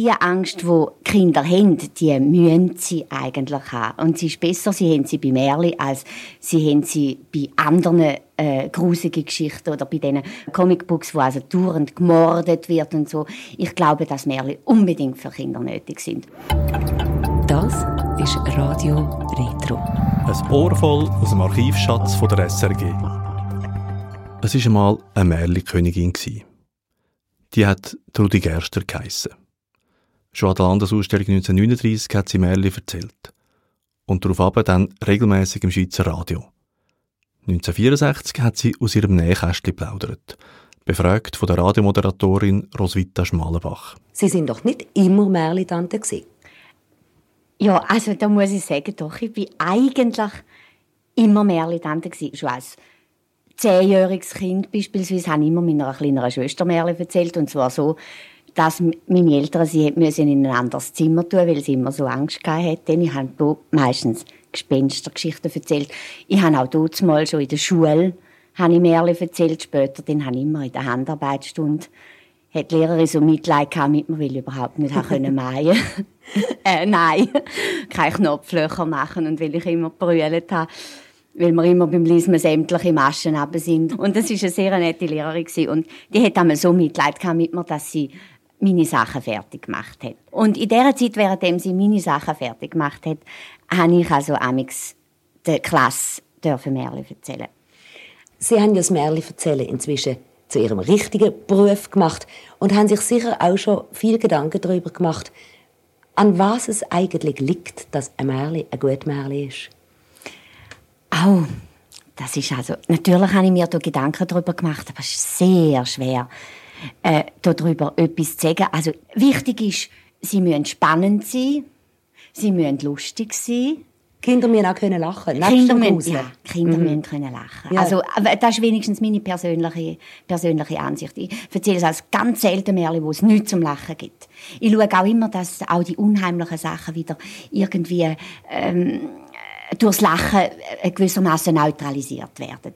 die Angst, die Kinder haben, die müssen sie eigentlich haben. Und sie ist besser, sie haben sie bei Merli, als sie haben sie bei anderen äh, grusigen Geschichten oder bei diesen Comicbooks, wo also dauernd gemordet wird und so. Ich glaube, dass Merli unbedingt für Kinder nötig sind. Das ist Radio Retro. Ein Ohr voll aus dem Archivschatz von der SRG. Es war einmal eine Märli-Königin. Die hat Trudi Gerster geheissen. Schon an der Landesausstellung 1939 hat sie Märli erzählt. Und darauf dann regelmäßig im Schweizer Radio. 1964 hat sie aus ihrem Nähkästchen plaudert. Befragt von der Radiomoderatorin Roswitha Schmalenbach. Sie sind doch nicht immer Märli-Tante gewesen. Ja, also da muss ich sagen, doch, ich bin eigentlich immer Märli-Tante Schon als zehnjähriges Kind beispielsweise habe ich immer meiner kleineren Schwester Märli erzählt. Und zwar so, dass meine Eltern sie müssen in ein anderes Zimmer tun, weil sie immer so Angst hatten. Ich habe meistens Gespenstergeschichten erzählt. Ich habe auch dort mal schon in der Schule habe ich Märchen erzählt. Später dann habe ich immer in der Handarbeitsstunde hat die Lehrerin so Mitleid mit mir, weil ich überhaupt nicht können mähen äh, Nein, keine Knopflöcher machen und weil ich immer brüllt habe weil wir immer beim Lesen sämtliche Maschen sind. Und das war eine sehr nette Lehrerin. Und die hat einmal so Mitleid mit mir, dass sie meine Sachen fertig gemacht hat. Und in der Zeit, während sie meine Sachen fertig gemacht hat, habe ich also amix der Klasse dürfen Märchen erzählen. Sie haben ja das Märchen erzählen inzwischen zu Ihrem richtigen Beruf gemacht und haben sich sicher auch schon viel Gedanken darüber gemacht, an was es eigentlich liegt, dass ein Märchen ein gutes Märchen ist. Oh, das ist also, natürlich habe ich mir da Gedanken darüber gemacht, aber es ist sehr schwer, äh, darüber etwas zu sagen. Also, wichtig ist, sie müssen spannend sein, sie müssen lustig sein, Kinder müssen auch können lachen Kinder müssen, ja, Kinder mhm. müssen können lachen ja. Also, das ist wenigstens meine persönliche, persönliche Ansicht. Ich erzähle es als ganz selten Märchen, wo es nichts zum Lachen gibt. Ich schaue auch immer, dass auch die unheimlichen Sachen wieder irgendwie ähm, durchs Lachen äh, gewissermaßen neutralisiert werden.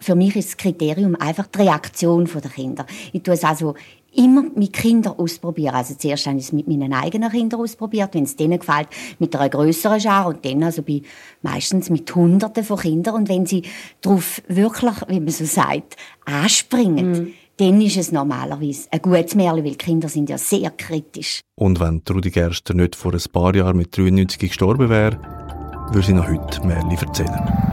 Für mich ist das Kriterium einfach die Reaktion der Kinder. Ich tue es also immer mit Kindern ausprobieren. Also zuerst habe ich es mit meinen eigenen Kindern ausprobiert, wenn es denen gefällt, mit einer größeren Schar und dann also bei, meistens mit Hunderten von Kindern. Und wenn sie darauf wirklich, wie man so sagt, anspringen, mm. dann ist es normalerweise ein gutes Märchen, weil Kinder sind ja sehr kritisch. Und wenn Trudi Gerster nicht vor ein paar Jahren mit 93 gestorben wäre, würde sie noch heute Märchen erzählen.